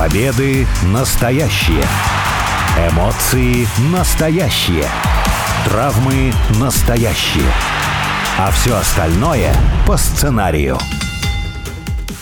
Победы настоящие. Эмоции настоящие. Травмы настоящие. А все остальное по сценарию.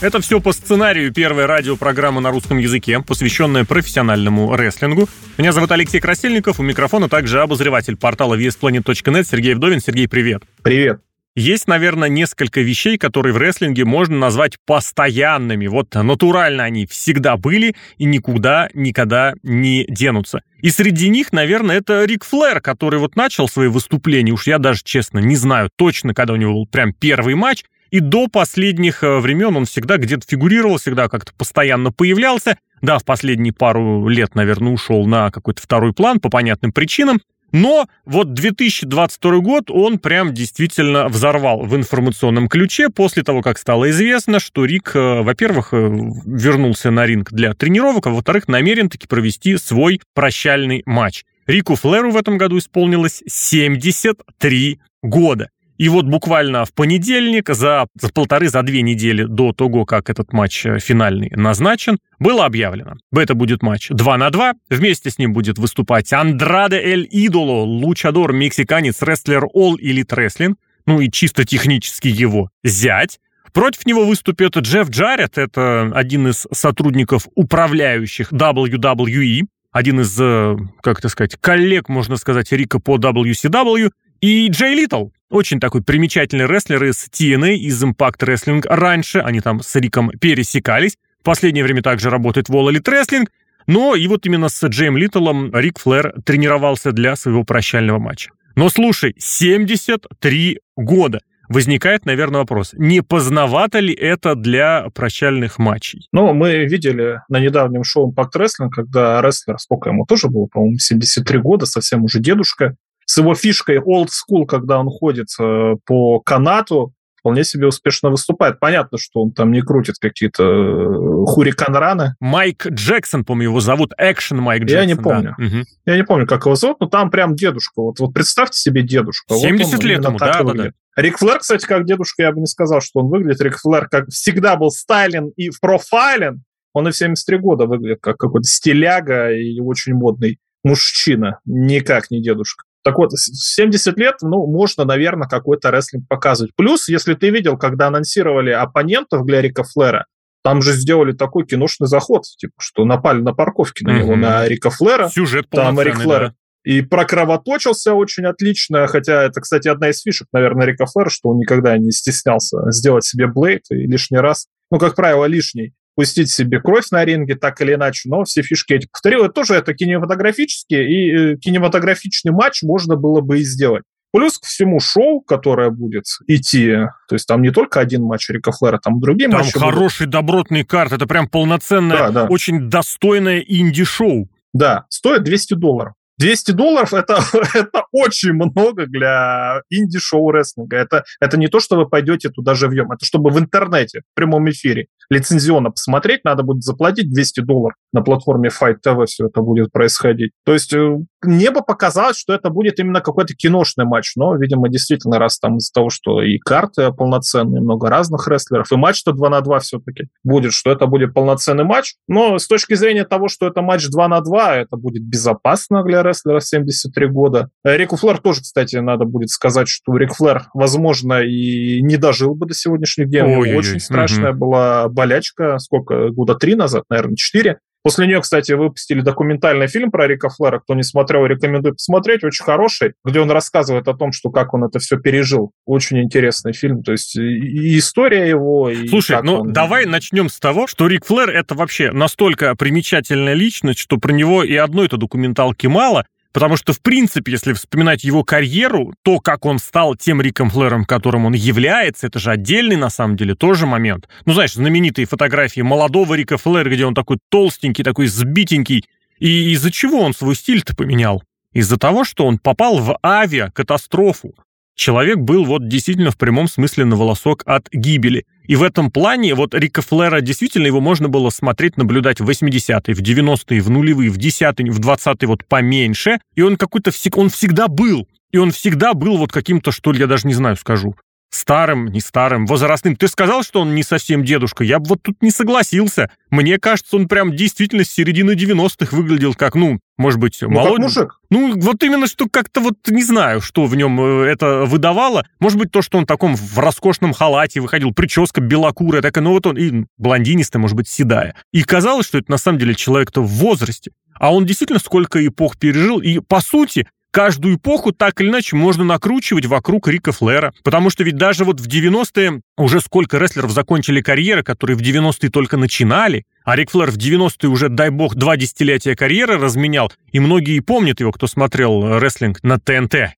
Это все по сценарию первой радиопрограммы на русском языке, посвященная профессиональному рестлингу. Меня зовут Алексей Красильников, у микрофона также обозреватель портала VSPlanet.net Сергей Вдовин. Сергей, привет. Привет. Есть, наверное, несколько вещей, которые в рестлинге можно назвать постоянными. Вот натурально они всегда были и никуда никогда не денутся. И среди них, наверное, это Рик Флэр, который вот начал свои выступления, уж я даже, честно, не знаю точно, когда у него был прям первый матч, и до последних э, времен он всегда где-то фигурировал, всегда как-то постоянно появлялся. Да, в последние пару лет, наверное, ушел на какой-то второй план по понятным причинам. Но вот 2022 год он прям действительно взорвал в информационном ключе после того, как стало известно, что Рик, э, во-первых, э, вернулся на ринг для тренировок, а во-вторых, намерен таки провести свой прощальный матч. Рику Флэру в этом году исполнилось 73 года. И вот буквально в понедельник, за, за полторы, за две недели до того, как этот матч э, финальный назначен, было объявлено. Это будет матч 2 на 2. Вместе с ним будет выступать Андраде Эль Идоло, лучадор, мексиканец, рестлер All Elite Wrestling, ну и чисто технически его зять. Против него выступит Джефф Джаред, это один из сотрудников управляющих WWE, один из, э, как это сказать, коллег, можно сказать, Рика по WCW, и Джей Литл, очень такой примечательный рестлер из TNA, из Impact Wrestling. Раньше они там с Риком пересекались. В последнее время также работает в All Elite Wrestling. Но и вот именно с Джейм Литтлом Рик Флэр тренировался для своего прощального матча. Но слушай, 73 года. Возникает, наверное, вопрос, не поздновато ли это для прощальных матчей? Ну, мы видели на недавнем шоу Impact Wrestling, когда рестлер, сколько ему тоже было, по-моему, 73 года, совсем уже дедушка, с его фишкой old school, когда он ходит э, по канату, вполне себе успешно выступает. Понятно, что он там не крутит какие-то э, хурикан-раны. Майк Джексон, по-моему, его зовут. Экшен Майк Джексон. Я не помню. Да. Угу. Я не помню, как его зовут, но там прям дедушка. Вот, вот представьте себе дедушка. 70 вот лет ему, да, да, да. Рик Флэр, кстати, как дедушка, я бы не сказал, что он выглядит. Рик Флэр как всегда был стайлен и профайлен. Он и в 73 года выглядит как какой-то стиляга и очень модный мужчина. Никак не дедушка. Так вот, 70 лет, ну, можно, наверное, какой-то рестлинг показывать. Плюс, если ты видел, когда анонсировали оппонентов для Рика Флера, там же сделали такой киношный заход, типа, что напали на парковке на него, на Рика Флера. Сюжет там Рик Флэр да. и прокровоточился очень отлично, хотя это, кстати, одна из фишек, наверное, Рика Флера, что он никогда не стеснялся сделать себе блейд и лишний раз, ну, как правило, лишний пустить себе кровь на ринге, так или иначе, но все фишки эти повторил. Это тоже это кинематографические, и э, кинематографичный матч можно было бы и сделать. Плюс к всему шоу, которое будет идти, то есть там не только один матч Рика Флера, там другие там матчи. Там хороший будут. добротный карт, это прям полноценное, да, да. очень достойное инди-шоу. Да, стоит 200 долларов. 200 долларов это, это очень много для инди-шоу рестлинга. Это, это не то, что вы пойдете туда живьем, это чтобы в интернете, в прямом эфире лицензионно посмотреть, надо будет заплатить 200 долларов на платформе Fight TV все это будет происходить. То есть э, мне бы показалось, что это будет именно какой-то киношный матч, но, видимо, действительно, раз там из-за того, что и карты полноценные, много разных рестлеров, и матч-то 2 на 2 все-таки будет, что это будет полноценный матч. Но с точки зрения того, что это матч 2 на 2, это будет безопасно для рестлера 73 года. Рику Флэр тоже, кстати, надо будет сказать, что Рик Флэр, возможно, и не дожил бы до сегодняшних дней. Очень страшная угу. была болячка, сколько, года три назад, наверное, четыре. После нее, кстати, выпустили документальный фильм про Рика Флера. Кто не смотрел, рекомендую посмотреть. Очень хороший, где он рассказывает о том, что как он это все пережил. Очень интересный фильм. То есть и история его, и Слушай, ну он... давай начнем с того, что Рик Флэр это вообще настолько примечательная личность, что про него и одной-то документалки мало. Потому что, в принципе, если вспоминать его карьеру, то, как он стал тем Риком Флэром, которым он является, это же отдельный, на самом деле, тоже момент. Ну, знаешь, знаменитые фотографии молодого Рика Флэра, где он такой толстенький, такой сбитенький. И из-за чего он свой стиль-то поменял? Из-за того, что он попал в авиакатастрофу человек был вот действительно в прямом смысле на волосок от гибели. И в этом плане вот Рика Флера действительно его можно было смотреть, наблюдать в 80-е, в 90-е, в нулевые, в 10-е, в 20-е вот поменьше. И он какой-то, он всегда был. И он всегда был вот каким-то, что ли, я даже не знаю, скажу. старым, не старым, возрастным. Ты сказал, что он не совсем дедушка. Я бы вот тут не согласился. Мне кажется, он прям действительно с середины 90-х выглядел как, ну, может быть, ну, молодой. мужик. Ну, вот именно, что как-то вот не знаю, что в нем э, это выдавало. Может быть, то, что он таком в роскошном халате выходил, прическа белокурая такая, ну вот он и блондинистая, может быть, седая. И казалось, что это на самом деле человек-то в возрасте. А он действительно сколько эпох пережил, и, по сути, каждую эпоху так или иначе можно накручивать вокруг Рика Флера. Потому что ведь даже вот в 90-е уже сколько рестлеров закончили карьеры, которые в 90-е только начинали, а Рик Флэр в 90-е уже, дай бог, два десятилетия карьеры разменял, и многие помнят его, кто смотрел рестлинг на ТНТ.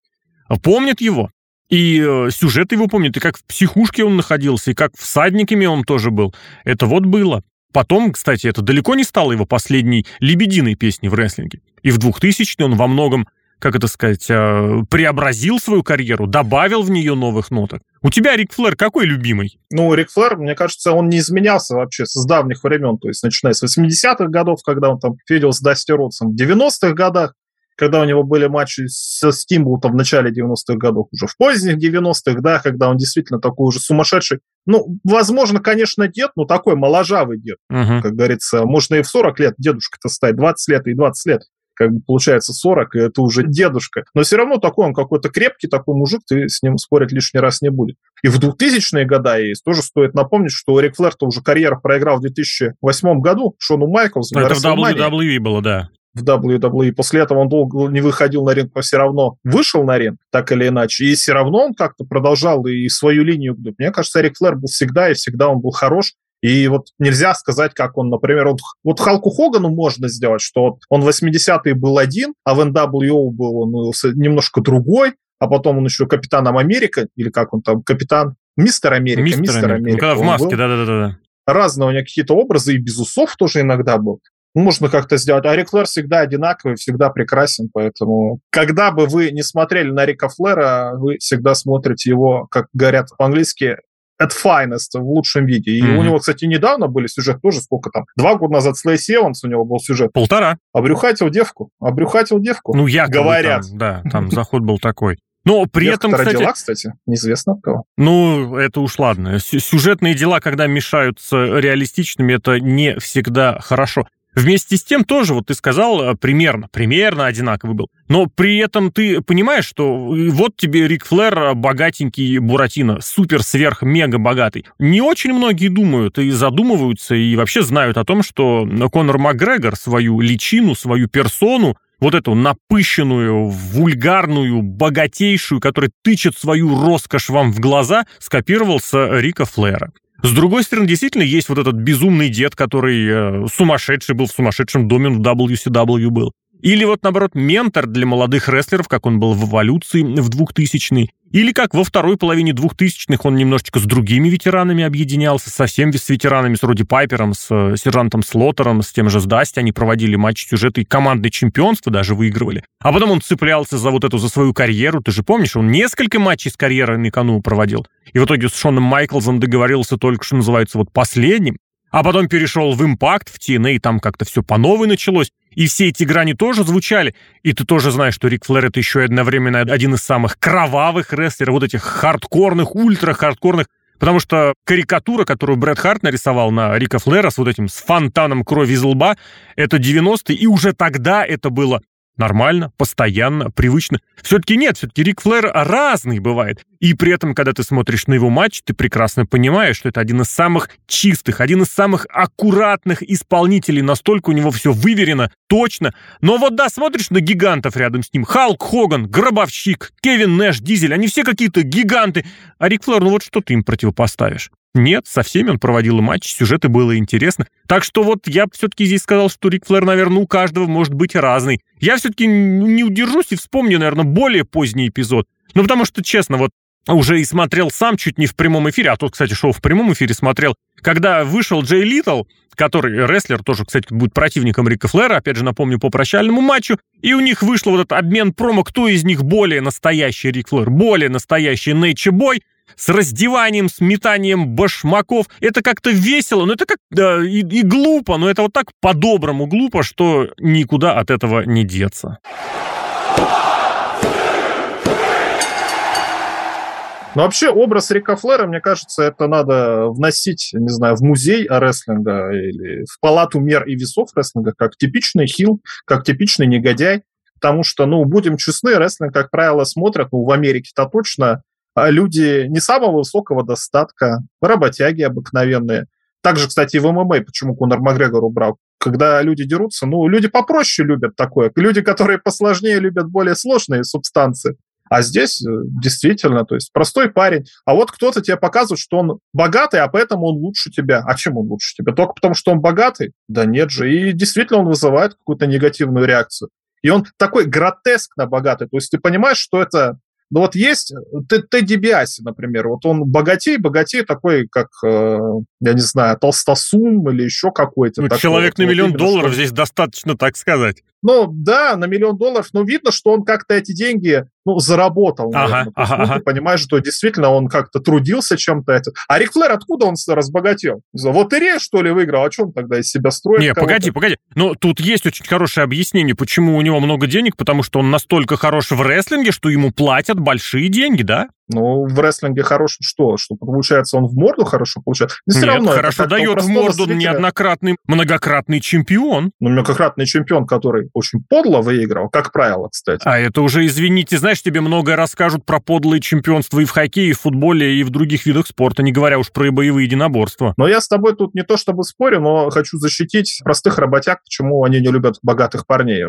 Помнят его. И э, сюжет его помнит, и как в психушке он находился, и как всадниками он тоже был. Это вот было. Потом, кстати, это далеко не стало его последней лебединой песни в рестлинге. И в 2000 он во многом как это сказать, э, преобразил свою карьеру, добавил в нее новых ноток. У тебя Рик Флэр какой любимый? Ну, Рик Флэр, мне кажется, он не изменялся вообще с давних времен, то есть начиная с 80-х годов, когда он там фидел с Дасти Ротсом, в 90-х годах, когда у него были матчи со Стимбултом в начале 90-х годов, уже в поздних 90-х, да, когда он действительно такой уже сумасшедший. Ну, возможно, конечно, дед, но такой моложавый дед, uh-huh. как говорится. Можно и в 40 лет дедушка-то стать, 20 лет и 20 лет как бы получается 40, и это уже дедушка. Но все равно такой он какой-то крепкий, такой мужик, ты с ним спорить лишний раз не будет. И в 2000-е годы есть. Тоже стоит напомнить, что Рик Флэр-то уже карьеру проиграл в 2008 году Шону Майклсу. Это в WWE было, да в WWE. После этого он долго не выходил на ринг, но все равно вышел на ринг, так или иначе. И все равно он как-то продолжал и свою линию. Мне кажется, Рик Флэр был всегда, и всегда он был хорош. И вот нельзя сказать, как он, например, вот, вот Халку Хогану можно сделать, что он в 80-е был один, а в NWO был он ну, немножко другой, а потом он еще капитаном Америка, или как он там, капитан, мистер Америка, мистер, мистер Америка. Ну, когда в маске, да-да-да. Разные у него какие-то образы, и без усов тоже иногда был. Можно как-то сделать. А Рик Флэр всегда одинаковый, всегда прекрасен, поэтому когда бы вы не смотрели на Рика Флэра, вы всегда смотрите его, как говорят по-английски, at finest, в лучшем виде. И mm-hmm. у него, кстати, недавно были сюжет тоже, сколько там, два года назад с Лейси Эванс у него был сюжет. Полтора. Обрюхатил девку. Обрюхатил девку. Ну, я Говорят. Там, да, там заход был такой. Но при Девка этом, кстати... родила, кстати, неизвестно от кого. Ну, это уж ладно. Сюжетные дела, когда мешаются реалистичными, это не всегда хорошо. Вместе с тем тоже, вот ты сказал, э, примерно, примерно одинаковый был. Но при этом ты понимаешь, что э, вот тебе Рик Флэр э, богатенький Буратино, супер, сверх, мега богатый. Не очень многие думают и задумываются, и вообще знают о том, что Конор Макгрегор свою личину, свою персону, вот эту напыщенную, вульгарную, богатейшую, которая тычет свою роскошь вам в глаза, скопировал с Рика Флэра. С другой стороны, действительно есть вот этот безумный дед, который э, сумасшедший был в сумасшедшем доме в WCW был. Или вот, наоборот, ментор для молодых рестлеров, как он был в эволюции в 2000-й. Или как во второй половине 2000-х он немножечко с другими ветеранами объединялся, совсем с ветеранами, с Роди Пайпером, с э, сержантом Слоттером, с тем же Сдасти. Они проводили матч сюжеты и командное чемпионство даже выигрывали. А потом он цеплялся за вот эту, за свою карьеру. Ты же помнишь, он несколько матчей с карьерой на кону проводил. И в итоге с Шоном Майклзом договорился только, что называется, вот последним. А потом перешел в импакт, в TNA, и там как-то все по новой началось. И все эти грани тоже звучали. И ты тоже знаешь, что Рик Флэр это еще одновременно один из самых кровавых рестлеров, вот этих хардкорных, ультра-хардкорных. Потому что карикатура, которую Брэд Харт нарисовал на Рика Флэра с вот этим, с фонтаном крови из лба, это 90-е, и уже тогда это было нормально, постоянно, привычно. Все-таки нет, все-таки Рик Флэр разный бывает. И при этом, когда ты смотришь на его матч, ты прекрасно понимаешь, что это один из самых чистых, один из самых аккуратных исполнителей. Настолько у него все выверено, точно. Но вот да, смотришь на гигантов рядом с ним. Халк Хоган, Гробовщик, Кевин Нэш, Дизель. Они все какие-то гиганты. А Рик Флэр, ну вот что ты им противопоставишь? Нет, со всеми он проводил матч, сюжеты было интересно. Так что вот я все-таки здесь сказал, что Рик Флэр, наверное, у каждого может быть разный. Я все-таки не удержусь и вспомню, наверное, более поздний эпизод. Ну, потому что, честно, вот уже и смотрел сам чуть не в прямом эфире, а тот, кстати, шоу в прямом эфире смотрел, когда вышел Джей Литл, который рестлер, тоже, кстати, будет противником Рика Флера, опять же, напомню, по прощальному матчу, и у них вышел вот этот обмен промо, кто из них более настоящий Рик Флэр, более настоящий Нейче Бой, с раздеванием, с метанием башмаков. Это как-то весело, но это как да, и, и глупо, но это вот так по-доброму глупо, что никуда от этого не деться. Но вообще образ Рика Флера, мне кажется, это надо вносить, не знаю, в музей рестлинга или в палату мер и весов рестлинга, как типичный хил, как типичный негодяй. Потому что, ну, будем честны, рестлинг, как правило, смотрят, ну, в Америке-то точно, люди не самого высокого достатка, работяги обыкновенные. Также, кстати, и в ММА, почему Конор Макгрегор убрал. Когда люди дерутся, ну, люди попроще любят такое. Люди, которые посложнее, любят более сложные субстанции. А здесь э, действительно, то есть простой парень. А вот кто-то тебе показывает, что он богатый, а поэтому он лучше тебя. А чем он лучше тебя? Только потому, что он богатый? Да нет же. И действительно он вызывает какую-то негативную реакцию. И он такой гротескно богатый. То есть ты понимаешь, что это ну вот есть Тедди Биаси, например, вот он богатей, богатей такой, как, э, я не знаю, Толстосум или еще какой-то. Ну, такой. человек вот, на миллион долларов что... здесь достаточно, так сказать. Ну, да, на миллион долларов, но видно, что он как-то эти деньги, ну, заработал. Ага, ага, ну, ага. Ты понимаешь, что действительно он как-то трудился чем-то. А Рик Флэр откуда он разбогател? Вот Ире, что ли, выиграл? А что он тогда из себя строит? Не, погоди, погоди. Но тут есть очень хорошее объяснение, почему у него много денег, потому что он настолько хорош в рестлинге, что ему платят большие деньги, да? Ну, в рестлинге хорошо что? Что получается, он в морду хорошо получает? Но все Нет, равно хорошо дает в морду зрителя... неоднократный, многократный чемпион. Ну, многократный чемпион, который очень подло выиграл, как правило, кстати. А это уже, извините, знаешь, тебе многое расскажут про подлые чемпионства и в хоккее, и в футболе, и в других видах спорта, не говоря уж про боевые единоборства. Но я с тобой тут не то чтобы спорю, но хочу защитить простых работяг, почему они не любят богатых парней.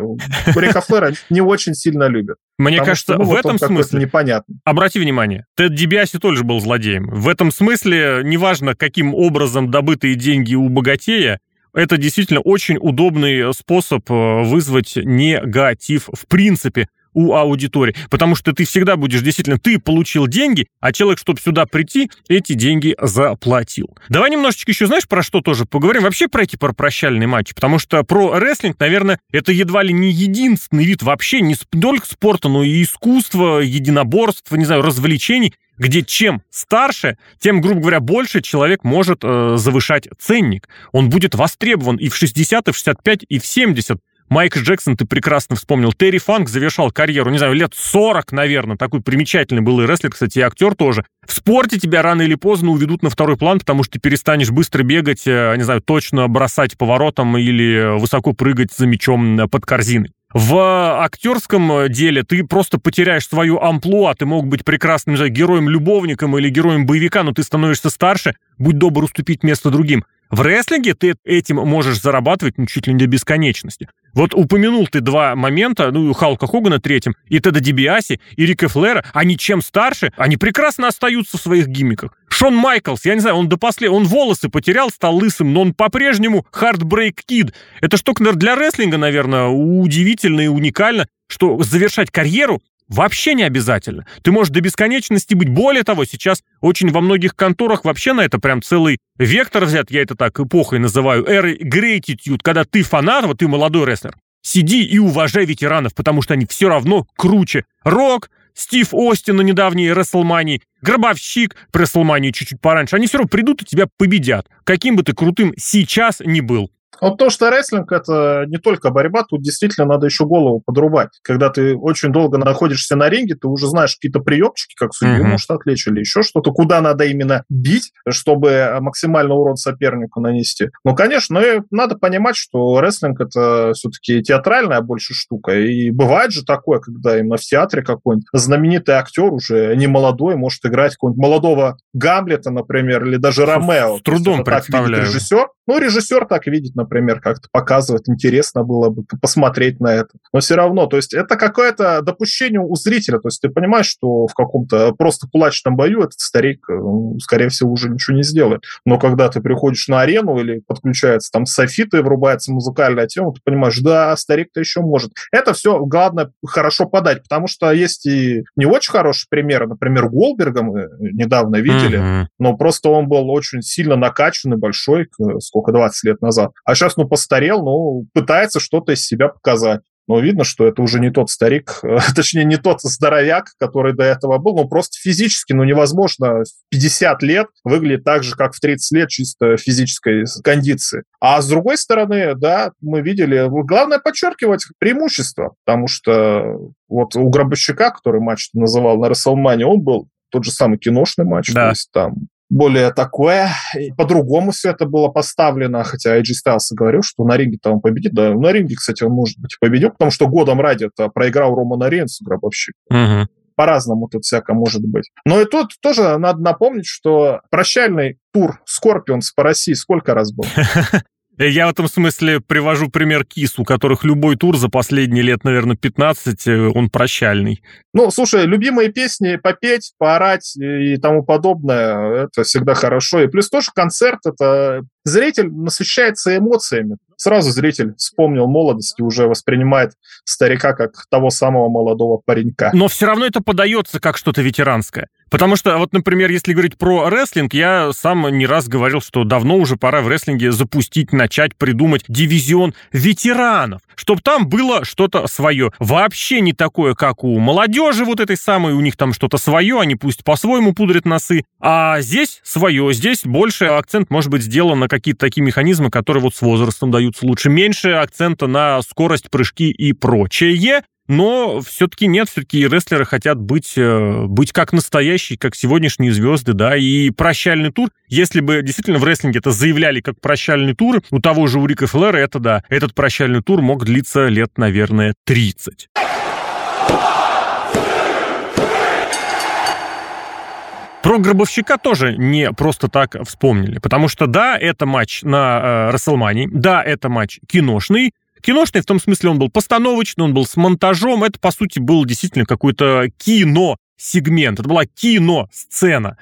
Рика Флера не очень сильно любят. Мне кажется, ну, в этом смысле... Непонятно. Обрати внимание, Тед Дибиаси тоже был злодеем. В этом смысле, неважно, каким образом добытые деньги у богатея, это действительно очень удобный способ э, вызвать негатив в принципе у аудитории. Потому что ты всегда будешь действительно, ты получил деньги, а человек, чтобы сюда прийти, эти деньги заплатил. Давай немножечко еще, знаешь, про что тоже поговорим? Вообще про эти про прощальные матчи. Потому что про рестлинг, наверное, это едва ли не единственный вид вообще не только спорта, но и искусства, единоборства, не знаю, развлечений, где чем старше, тем, грубо говоря, больше человек может э, завышать ценник. Он будет востребован и в 60, и в 65, и в 70. Майк Джексон, ты прекрасно вспомнил. Терри Фанк завершал карьеру, не знаю, лет 40, наверное. Такой примечательный был и рестлер, кстати, и актер тоже. В спорте тебя рано или поздно уведут на второй план, потому что ты перестанешь быстро бегать, э, не знаю, точно бросать поворотом или высоко прыгать за мячом под корзиной. В актерском деле ты просто потеряешь свою амплуа, ты мог быть прекрасным, героем-любовником или героем-боевика, но ты становишься старше, будь добр уступить место другим. В рестлинге ты этим можешь зарабатывать ну, чуть ли не до бесконечности. Вот упомянул ты два момента, ну, Халка Хогана третьим, и Теда Дибиаси, и Рика Флера, они чем старше, они прекрасно остаются в своих гиммиках. Шон Майклс, я не знаю, он до после, он волосы потерял, стал лысым, но он по-прежнему Heartbreak Kid. Это штука для рестлинга, наверное, удивительно и уникально, что завершать карьеру Вообще не обязательно. Ты можешь до бесконечности быть. Более того, сейчас очень во многих конторах вообще на это прям целый вектор взят, я это так эпохой называю, эры gratitude, когда ты фанат, вот ты молодой рестлер, сиди и уважай ветеранов, потому что они все равно круче. Рок, Стив Остин на недавней Рестлмании, Гробовщик при Рестлмании чуть-чуть пораньше, они все равно придут и тебя победят, каким бы ты крутым сейчас ни был. Вот то, что рестлинг – это не только борьба, тут действительно надо еще голову подрубать. Когда ты очень долго находишься на ринге, ты уже знаешь какие-то приемчики, как судью mm-hmm. может отвлечь или еще что-то, куда надо именно бить, чтобы максимально урон сопернику нанести. Ну, конечно, надо понимать, что рестлинг – это все-таки театральная больше штука. И бывает же такое, когда именно в театре какой-нибудь знаменитый актер уже не молодой может играть какого-нибудь молодого Гамлета, например, или даже Ромео. С трудом представляю. режиссер. Ну, режиссер так видит, например, как-то показывает, интересно было бы посмотреть на это. Но все равно, то есть это какое-то допущение у зрителя, то есть ты понимаешь, что в каком-то просто кулачном бою этот старик, э, скорее всего, уже ничего не сделает. Но когда ты приходишь на арену или подключается там софиты, и врубается музыкальная тема, ты понимаешь, да, старик-то еще может. Это все, главное, хорошо подать, потому что есть и не очень хорошие примеры, например, Голберга мы недавно видели, mm-hmm. но просто он был очень сильно накачанный, большой, сколько, 20 лет назад. А сейчас, ну, постарел, ну, пытается что-то из себя показать. Но видно, что это уже не тот старик, точнее, не тот здоровяк, который до этого был, ну, просто физически, ну, невозможно в 50 лет выглядеть так же, как в 30 лет чисто физической кондиции. А с другой стороны, да, мы видели, главное подчеркивать преимущество, потому что вот у Гробовщика, который матч называл на Рестлмании, он был тот же самый киношный матч, да. то есть там более такое. По-другому все это было поставлено, хотя AJ Styles говорил, что на ринге-то он победит. Да, на ринге, кстати, он, может быть, победил, потому что годом ранее это проиграл Роману Рейнсу гробовщик. Угу. По-разному тут всяко может быть. Но и тут тоже надо напомнить, что прощальный тур Скорпионс по России сколько раз был? Я в этом смысле привожу пример Kiss, у которых любой тур за последние лет, наверное, 15, э, он прощальный. Ну, слушай, любимые песни попеть, поорать и тому подобное, это всегда хорошо. И плюс тоже концерт, это зритель насыщается эмоциями. Сразу зритель вспомнил молодость и уже воспринимает старика как того самого молодого паренька. Но все равно это подается как что-то ветеранское. Потому что, вот, например, если говорить про рестлинг, я сам не раз говорил, что давно уже пора в рестлинге запустить, начать придумать дивизион ветеранов, чтобы там было что-то свое. Вообще не такое, как у молодежи вот этой самой, у них там что-то свое, они пусть по-своему пудрят носы, а здесь свое, здесь больше акцент может быть сделан на какие-то такие механизмы, которые вот с возрастом даются лучше. Меньше акцента на скорость, прыжки и прочее. Но все-таки нет, все-таки рестлеры хотят быть, э, быть как настоящие, как сегодняшние звезды, да, и прощальный тур, если бы действительно в рестлинге это заявляли как прощальный тур, у того же у Рика Флера это, да, этот прощальный тур мог длиться лет, наверное, 30. Про Гробовщика тоже не просто так вспомнили, потому что да, это матч на э, Расселмании, да, это матч киношный, Киношный в том смысле он был постановочный, он был с монтажом. Это, по сути, был действительно какой-то кино-сегмент. Это была кино-сцена.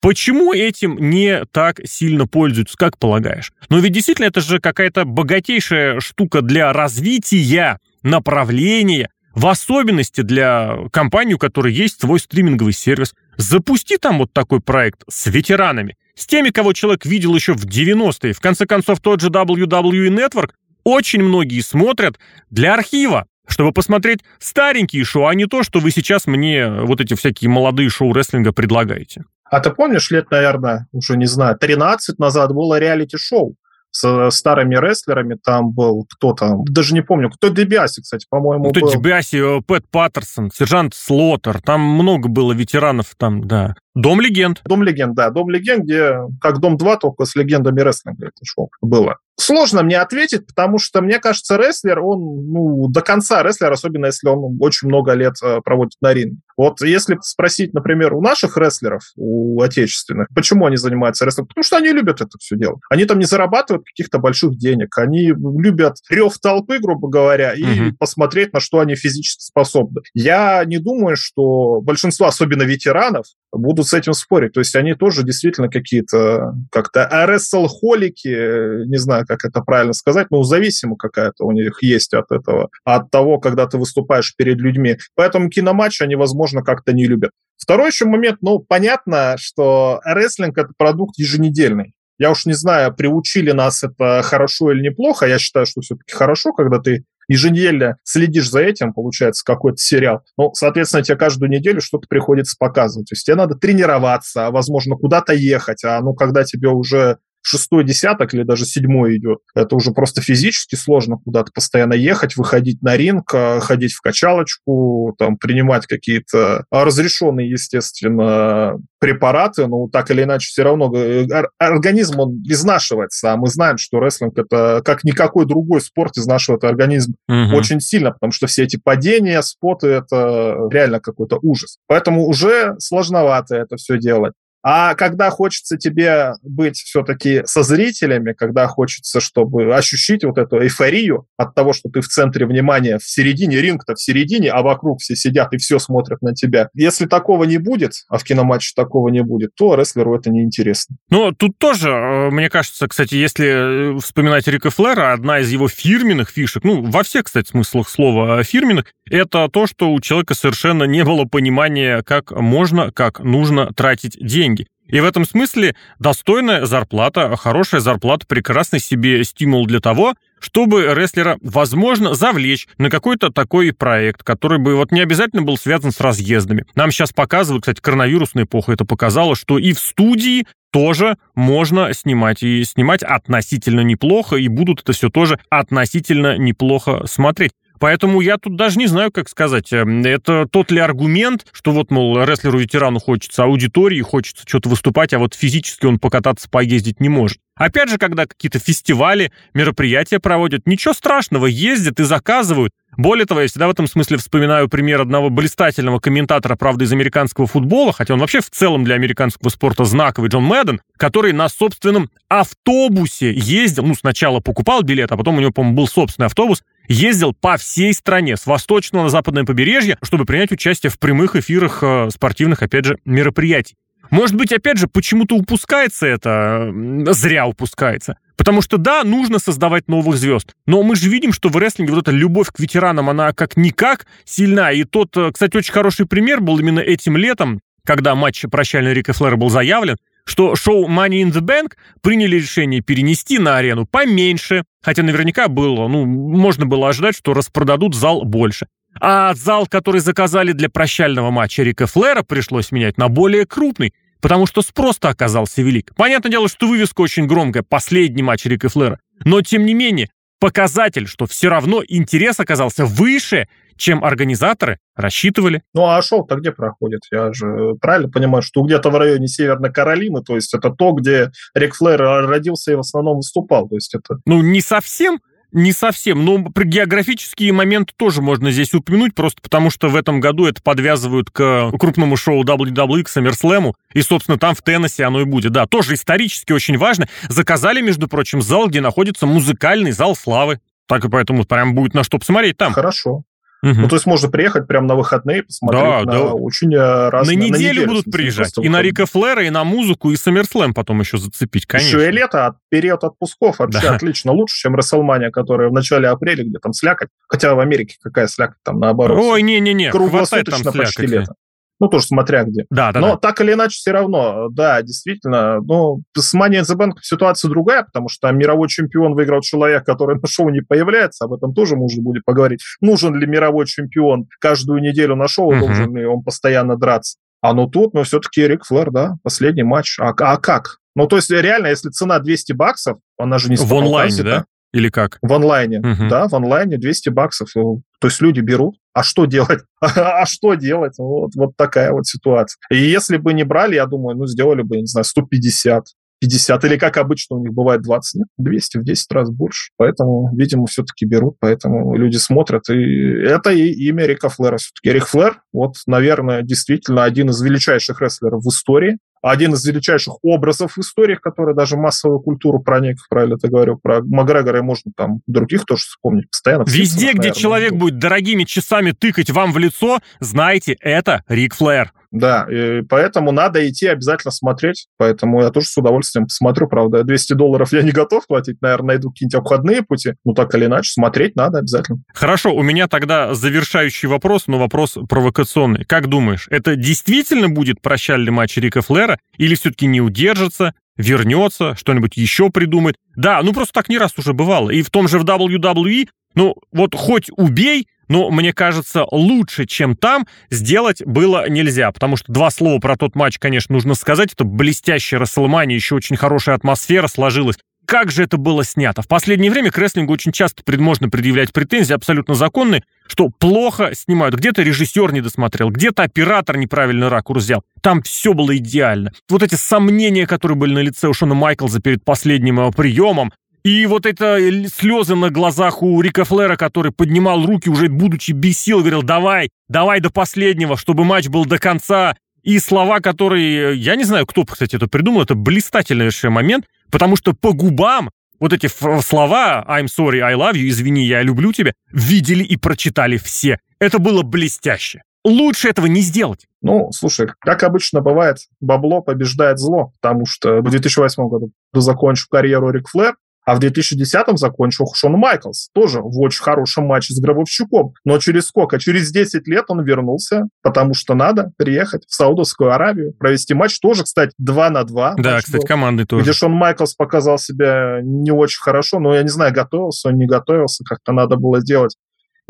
Почему этим не так сильно пользуются, как полагаешь? Но ведь действительно это же какая-то богатейшая штука для развития направления, в особенности для компании, у которой есть свой стриминговый сервис. Запусти там вот такой проект с ветеранами, с теми, кого человек видел еще в 90-е. В конце концов, тот же WWE Network очень многие смотрят для архива, чтобы посмотреть старенькие шоу, а не то, что вы сейчас мне вот эти всякие молодые шоу рестлинга предлагаете. А ты помнишь, лет, наверное, уже не знаю, 13 назад было реалити-шоу с старыми рестлерами, там был кто там, даже не помню, кто Дебиаси, кстати, по-моему, Кто Дебиаси, э, Пэт Паттерсон, сержант Слоттер, там много было ветеранов там, да. Дом легенд. Дом легенд, да. Дом легенд, где как Дом 2, только с легендами рестлинга это шоу было. Сложно мне ответить, потому что, мне кажется, рестлер, он ну, до конца рестлер, особенно если он очень много лет э, проводит на ринге. Вот если спросить, например, у наших рестлеров, у отечественных, почему они занимаются рестлингом? Потому что они любят это все делать. Они там не зарабатывают каких-то больших денег. Они любят рев толпы, грубо говоря, и угу. посмотреть, на что они физически способны. Я не думаю, что большинство, особенно ветеранов, будут с этим спорить. То есть они тоже действительно какие-то как-то рестлхолики, не знаю, как это правильно сказать, но зависимо какая-то у них есть от этого, от того, когда ты выступаешь перед людьми. Поэтому киноматч они, возможно, как-то не любят. Второй еще момент, ну, понятно, что рестлинг – это продукт еженедельный. Я уж не знаю, приучили нас это хорошо или неплохо. Я считаю, что все-таки хорошо, когда ты еженедельно следишь за этим, получается, какой-то сериал. Ну, соответственно, тебе каждую неделю что-то приходится показывать. То есть тебе надо тренироваться, возможно, куда-то ехать. А ну, когда тебе уже шестой десяток или даже седьмой идет. Это уже просто физически сложно куда-то постоянно ехать, выходить на ринг, а, ходить в качалочку, там, принимать какие-то разрешенные, естественно, препараты, но так или иначе все равно э, организм, он изнашивается, а мы знаем, что рестлинг это как никакой другой спорт изнашивает организм угу. очень сильно, потому что все эти падения, споты, это реально какой-то ужас. Поэтому уже сложновато это все делать. А когда хочется тебе быть все-таки со зрителями, когда хочется, чтобы ощущить вот эту эйфорию от того, что ты в центре внимания, в середине ринга, в середине, а вокруг все сидят и все смотрят на тебя. Если такого не будет, а в киноматче такого не будет, то рестлеру это неинтересно. Ну, тут тоже, э, мне кажется, кстати, если э, вспоминать Рика Флера, одна из его фирменных фишек, ну, во всех, кстати, смыслах слова фирменных, это то, что у человека совершенно не было понимания, как можно, как нужно тратить деньги. И в этом смысле достойная зарплата, хорошая зарплата, прекрасный себе стимул для того, чтобы рестлера, возможно, завлечь на какой-то такой проект, который бы вот не обязательно был связан с разъездами. Нам сейчас показывают, кстати, коронавирусная эпоха это показала, что и в студии тоже можно снимать. И снимать относительно неплохо, и будут это все тоже относительно неплохо смотреть. Поэтому я тут даже не знаю, как сказать. Эм, это тот ли аргумент, что вот, мол, рестлеру-ветерану хочется аудитории, хочется что-то выступать, а вот физически он покататься, поездить не может. Опять же, когда какие-то фестивали, мероприятия проводят, ничего страшного, ездят и заказывают. Более того, я всегда в этом смысле вспоминаю пример одного блистательного комментатора, правда, из американского футбола, хотя он вообще в целом для американского спорта знаковый, Джон Мэдден, который на собственном автобусе ездил, ну, сначала покупал билет, а потом у него, по-моему, был собственный автобус, ездил по всей стране, с восточного на западное побережье, чтобы принять участие в прямых эфирах э, спортивных, опять же, мероприятий. Может быть, опять же, почему-то упускается это, зря упускается. Потому что, да, нужно создавать новых звезд. Но мы же видим, что в рестлинге вот эта любовь к ветеранам, она как-никак сильна. И тот, э, кстати, очень хороший пример был именно этим летом, когда матч прощальный Рика Флэра был заявлен что шоу Money in the Bank приняли решение перенести на арену поменьше, хотя наверняка было, ну, можно было ожидать, что распродадут зал больше. А зал, который заказали для прощального матча Рика Флера, пришлось менять на более крупный, потому что спрос-то оказался велик. Понятное дело, что вывеска очень громкая, последний матч Рика Флера. Но, тем не менее, показатель, что все равно интерес оказался выше, чем организаторы рассчитывали. Ну а шоу-то где проходит? Я же правильно понимаю, что где-то в районе Северной Каролины, то есть это то, где Рик Флэр родился и в основном выступал. То есть это... Ну, не совсем, не совсем. Но про географические моменты тоже можно здесь упомянуть, просто потому что в этом году это подвязывают к крупному шоу WWE, к SummerSlam, и, собственно, там в Теннессе оно и будет. Да, тоже исторически очень важно. Заказали, между прочим, зал, где находится музыкальный зал славы. Так и поэтому прям будет на что посмотреть там. Хорошо. Угу. Ну, то есть можно приехать прямо на выходные, посмотреть да, на да. очень э, разные... На неделю, на неделю будут приезжать. И на Рика Флера, и на музыку, и SummerSlam потом еще зацепить, конечно. Еще и лето, период отпусков вообще да. отлично. Лучше, чем Расселмания, которая в начале апреля, где там слякоть. Хотя в Америке какая слякоть, там наоборот. Ой, не-не-не, хватает там слякоти. почти лето. Ну, тоже смотря где. Да, да, Но да. так или иначе, все равно, да, действительно, ну, с Money in the Bank ситуация другая, потому что там мировой чемпион выиграл человек, который на шоу не появляется, об этом тоже можно будет поговорить. Нужен ли мировой чемпион каждую неделю на шоу, uh-huh. должен ли он постоянно драться? А ну тут, ну, все-таки Рик Флэр, да, последний матч. А, а как? Ну, то есть, реально, если цена 200 баксов, она же не В онлайне, да? Или как? В онлайне, угу. да, в онлайне 200 баксов. Ну, то есть люди берут. А что делать? а что делать? Вот, вот такая вот ситуация. И если бы не брали, я думаю, ну, сделали бы, не знаю, 150, 50, или как обычно у них бывает 20, нет, 200 в 10 раз больше. Поэтому, видимо, все-таки берут, поэтому люди смотрят. И это и имя Рика Флера все-таки. Рик Флэр, вот, наверное, действительно один из величайших рестлеров в истории один из величайших образов в истории, который даже массовую культуру проник, правильно ты говорил, про Макгрегора и можно там других тоже вспомнить постоянно. Везде, где человек будет дорогими часами тыкать вам в лицо, знаете, это Рик Флэр. Да, и поэтому надо идти обязательно смотреть. Поэтому я тоже с удовольствием посмотрю. Правда, 200 долларов я не готов платить. Наверное, найду какие-нибудь обходные пути. Ну, так или иначе, смотреть надо обязательно. Хорошо, у меня тогда завершающий вопрос, но вопрос провокационный. Как думаешь, это действительно будет прощальный матч Рика Флера или все-таки не удержится, вернется, что-нибудь еще придумает? Да, ну просто так не раз уже бывало. И в том же в WWE, ну вот хоть убей, но мне кажется, лучше, чем там, сделать было нельзя, потому что два слова про тот матч, конечно, нужно сказать. Это блестящая Расселмания, еще очень хорошая атмосфера сложилась. Как же это было снято? В последнее время к рестлингу очень часто можно предъявлять претензии, абсолютно законные, что плохо снимают. Где-то режиссер не досмотрел, где-то оператор неправильный ракурс взял. Там все было идеально. Вот эти сомнения, которые были на лице у Шона Майклза перед последним э, приемом, и вот это слезы на глазах у Рика Флера, который поднимал руки, уже будучи без сил, говорил, давай, давай до последнего, чтобы матч был до конца. И слова, которые, я не знаю, кто, кстати, это придумал, это блистательный момент, потому что по губам вот эти слова «I'm sorry, I love you», «Извини, я люблю тебя» видели и прочитали все. Это было блестяще. Лучше этого не сделать. Ну, слушай, как обычно бывает, бабло побеждает зло, потому что в 2008 году закончил карьеру Рик Флэр, а в 2010-м закончил Шон Майклс, тоже в очень хорошем матче с Гробовщиком. Но через сколько? Через 10 лет он вернулся, потому что надо приехать в Саудовскую Аравию, провести матч. Тоже, кстати, 2 на 2. Да, кстати, был, командный тоже. Где Шон Майклс показал себя не очень хорошо, но я не знаю, готовился он, не готовился, как-то надо было делать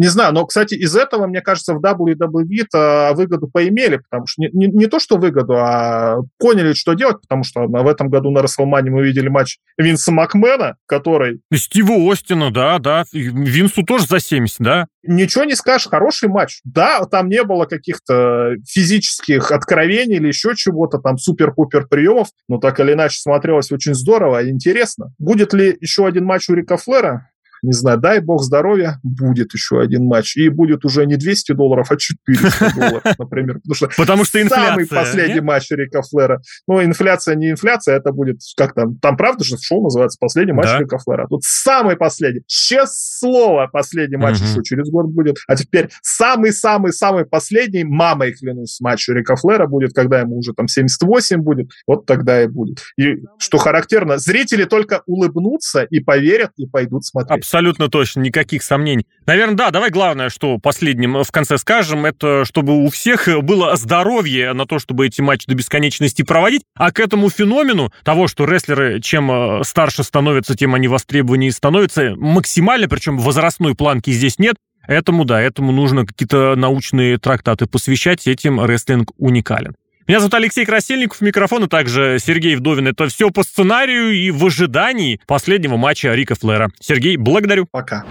Не знаю, но, кстати, из этого, мне кажется, в WWE выгоду поимели, потому что не, не, не то, что выгоду, а поняли, что делать, потому что в этом году на Расселмане мы видели матч Винса Макмена, который... Стива Остина, да, да. Винсу тоже за 70, да? Ничего не скажешь, хороший матч. Да, там не было каких-то физических откровений или еще чего-то, там супер-пупер приемов, но так или иначе смотрелось очень здорово и интересно. Будет ли еще один матч у Рика Флера? Не знаю, дай бог здоровья, будет еще один матч. И будет уже не 200 долларов, а 400 долларов, например. Потому что, Потому что инфляция, самый последний нет? матч Рика Флера. Ну, инфляция не инфляция, это будет, как там, там правда же шоу называется «Последний матч да. Рика Флера». Тут самый последний. Честное слово, последний матч угу. еще через год будет. А теперь самый-самый-самый последний, мамой клянусь, матч Рика Флера будет, когда ему уже там 78 будет. Вот тогда и будет. И что характерно, зрители только улыбнутся и поверят, и пойдут смотреть. Абсолютно точно, никаких сомнений. Наверное, да, давай главное, что последним в конце скажем, это чтобы у всех было здоровье на то, чтобы эти матчи до бесконечности проводить, а к этому феномену того, что рестлеры чем э, старше становятся, тем они востребованнее становятся максимально, причем возрастной планки здесь нет, Этому, да, этому нужно какие-то научные трактаты посвящать, этим рестлинг уникален. Меня зовут Алексей Красильников, микрофон, и также Сергей Вдовин. Это все по сценарию и в ожидании последнего матча Рика Флера. Сергей, благодарю. Пока.